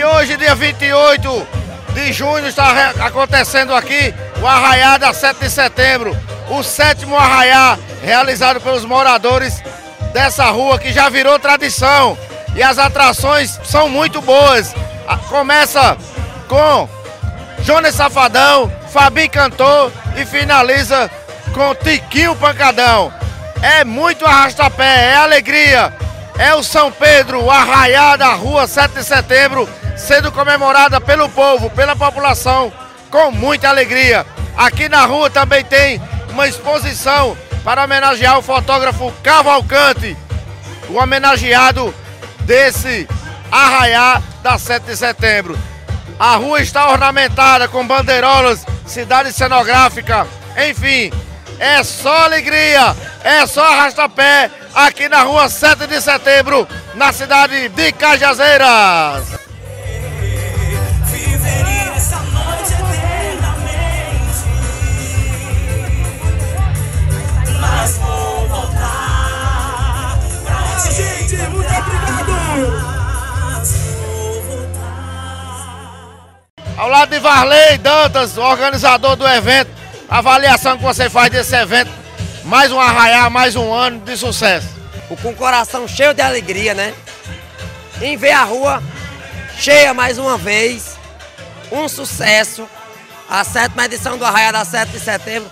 E hoje, dia 28 de junho, está acontecendo aqui o Arraiá da 7 de setembro. O sétimo arraiá realizado pelos moradores dessa rua que já virou tradição. E as atrações são muito boas. Começa com Jonas Safadão, Fabi Cantor e finaliza com Tiquinho Pancadão. É muito arrastapé, é alegria. É o São Pedro, o arraiá da rua 7 de setembro, sendo comemorada pelo povo, pela população, com muita alegria. Aqui na rua também tem uma exposição para homenagear o fotógrafo Cavalcante, o homenageado desse arraiá da 7 de setembro. A rua está ornamentada com bandeirolas, cidade cenográfica, enfim, é só alegria, é só arrasta-pé aqui na rua 7 de setembro, na cidade de Cajazeiras. Ao lado de Varley Dantas, organizador do evento, avaliação que você faz desse evento, mais um arraiar, mais um ano de sucesso. Com o coração cheio de alegria, né? Em ver a rua cheia mais uma vez, um sucesso, a sétima edição do Arraiar da 7 de setembro.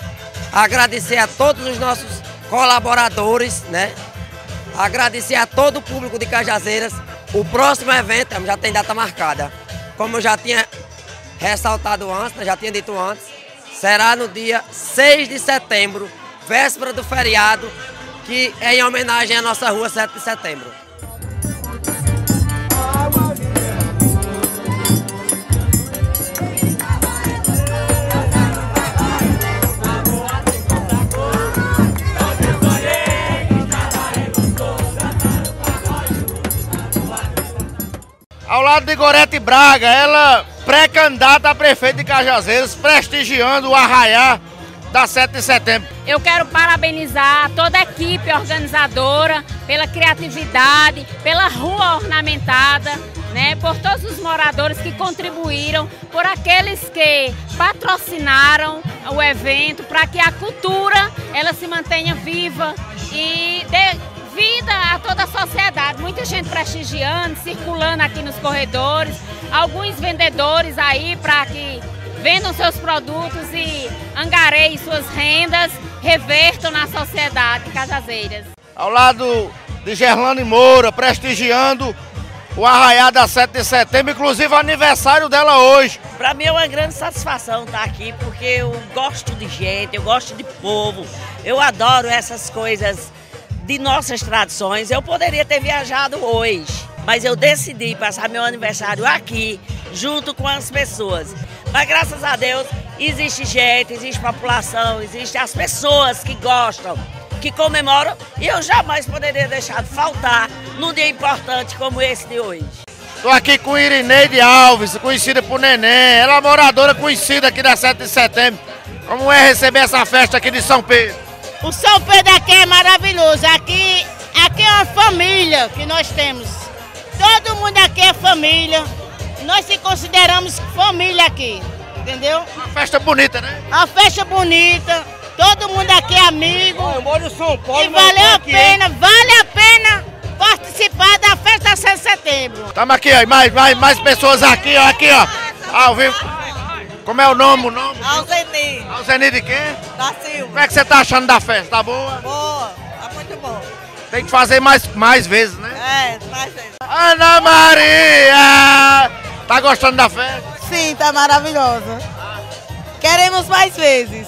Agradecer a todos os nossos colaboradores, né? Agradecer a todo o público de Cajazeiras. O próximo evento já tem data marcada. Como eu já tinha ressaltado antes, né, já tinha dito antes, será no dia 6 de setembro, véspera do feriado, que é em homenagem à nossa rua 7 de setembro. Lado de Gorete Braga, ela pré-candidata a prefeito de Cajazeiras, prestigiando o arraiá da 7 de setembro. Eu quero parabenizar toda a equipe organizadora pela criatividade, pela rua ornamentada, né, por todos os moradores que contribuíram, por aqueles que patrocinaram o evento para que a cultura ela se mantenha viva e dê vida a toda a sociedade. Muita gente prestigiando, circulando aqui nos corredores, alguns vendedores aí para que vendam seus produtos e angareiem suas rendas, revertam na sociedade Cajazeiras. Ao lado de Gerlane Moura, prestigiando o Arraiá da 7 de setembro, inclusive o aniversário dela hoje. Para mim é uma grande satisfação estar aqui, porque eu gosto de gente, eu gosto de povo, eu adoro essas coisas de nossas tradições. Eu poderia ter viajado hoje, mas eu decidi passar meu aniversário aqui, junto com as pessoas. Mas graças a Deus, existe gente, existe população, existem as pessoas que gostam, que comemoram, e eu jamais poderia deixar de faltar num dia importante como esse de hoje. Estou aqui com Irineide Alves, conhecida por Neném, ela é moradora conhecida aqui da 7 de setembro. Como é receber essa festa aqui de São Pedro? O São Pedro aqui é maravilhoso. Aqui, aqui é uma família que nós temos. Todo mundo aqui é família. Nós se consideramos família aqui, entendeu? Uma festa bonita, né? Uma festa bonita. Todo mundo aqui é amigo. Eu moro em São Paulo. E valeu a pena, vale a pena participar da festa 7 de setembro. Estamos aqui, ó, mais, mais, mais pessoas aqui, ó, aqui, ó. Ao vivo. Como é o nome, o nome? Alzeni. Alzeni de quem? Da Silva. Como é que você tá achando da festa? Tá boa? Boa, tá muito boa. Tem que fazer mais, mais vezes, né? É, mais vezes. Ana Maria! Tá gostando da festa? Sim, tá maravilhosa. Queremos mais vezes.